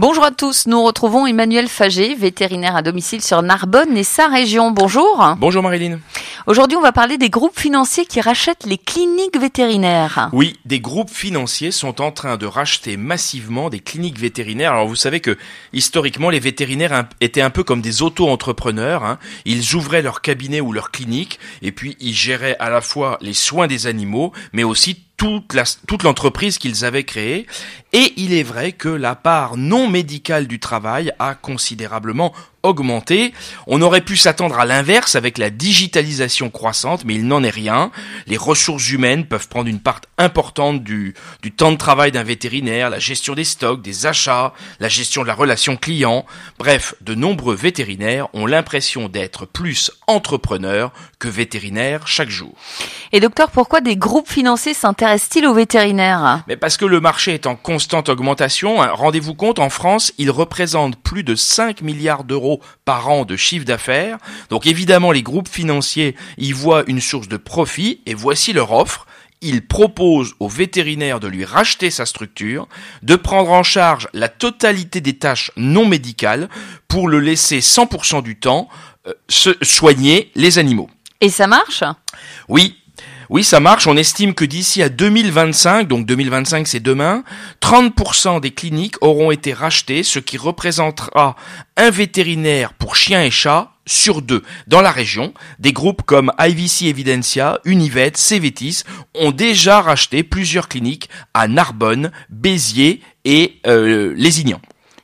Bonjour à tous, nous retrouvons Emmanuel Fagé, vétérinaire à domicile sur Narbonne et sa région. Bonjour. Bonjour Marilyn. Aujourd'hui, on va parler des groupes financiers qui rachètent les cliniques vétérinaires. Oui, des groupes financiers sont en train de racheter massivement des cliniques vétérinaires. Alors vous savez que historiquement, les vétérinaires étaient un peu comme des auto-entrepreneurs. Hein. Ils ouvraient leur cabinet ou leur clinique et puis ils géraient à la fois les soins des animaux, mais aussi toute, la, toute l'entreprise qu'ils avaient créée. Et il est vrai que la part non médicale du travail a considérablement augmenté. On aurait pu s'attendre à l'inverse avec la digitalisation croissante, mais il n'en est rien. Les ressources humaines peuvent prendre une part importante du, du temps de travail d'un vétérinaire, la gestion des stocks, des achats, la gestion de la relation client. Bref, de nombreux vétérinaires ont l'impression d'être plus entrepreneurs que vétérinaires chaque jour. Et docteur, pourquoi des groupes financiers s'intéressent-ils aux vétérinaires? Mais parce que le marché est en constante augmentation. Rendez-vous compte, en France, il représente plus de 5 milliards d'euros par an de chiffre d'affaires. Donc évidemment, les groupes financiers y voient une source de profit et voici leur offre. Ils proposent aux vétérinaires de lui racheter sa structure, de prendre en charge la totalité des tâches non médicales pour le laisser 100% du temps euh, se soigner les animaux. Et ça marche? Oui, oui, ça marche. On estime que d'ici à 2025, donc 2025 c'est demain, 30% des cliniques auront été rachetées, ce qui représentera un vétérinaire pour chiens et chats sur deux. Dans la région, des groupes comme IVC Evidencia, Univet, Cévetis ont déjà racheté plusieurs cliniques à Narbonne, Béziers et euh, Lézignan.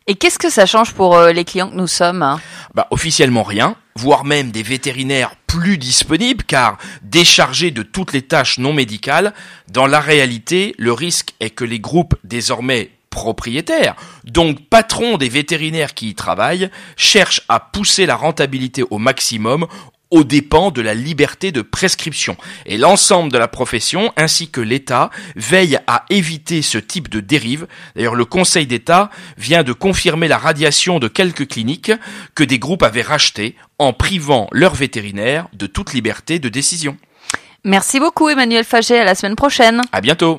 Et qu'est-ce que ça change pour euh, les clients que nous sommes bah, Officiellement rien, voire même des vétérinaires plus disponibles car déchargés de toutes les tâches non médicales, dans la réalité, le risque est que les groupes désormais propriétaires, donc patrons des vétérinaires qui y travaillent, cherchent à pousser la rentabilité au maximum aux dépens de la liberté de prescription. Et l'ensemble de la profession, ainsi que l'État, veille à éviter ce type de dérive. D'ailleurs, le Conseil d'État vient de confirmer la radiation de quelques cliniques que des groupes avaient rachetées en privant leurs vétérinaires de toute liberté de décision. Merci beaucoup Emmanuel Faget, à la semaine prochaine. À bientôt.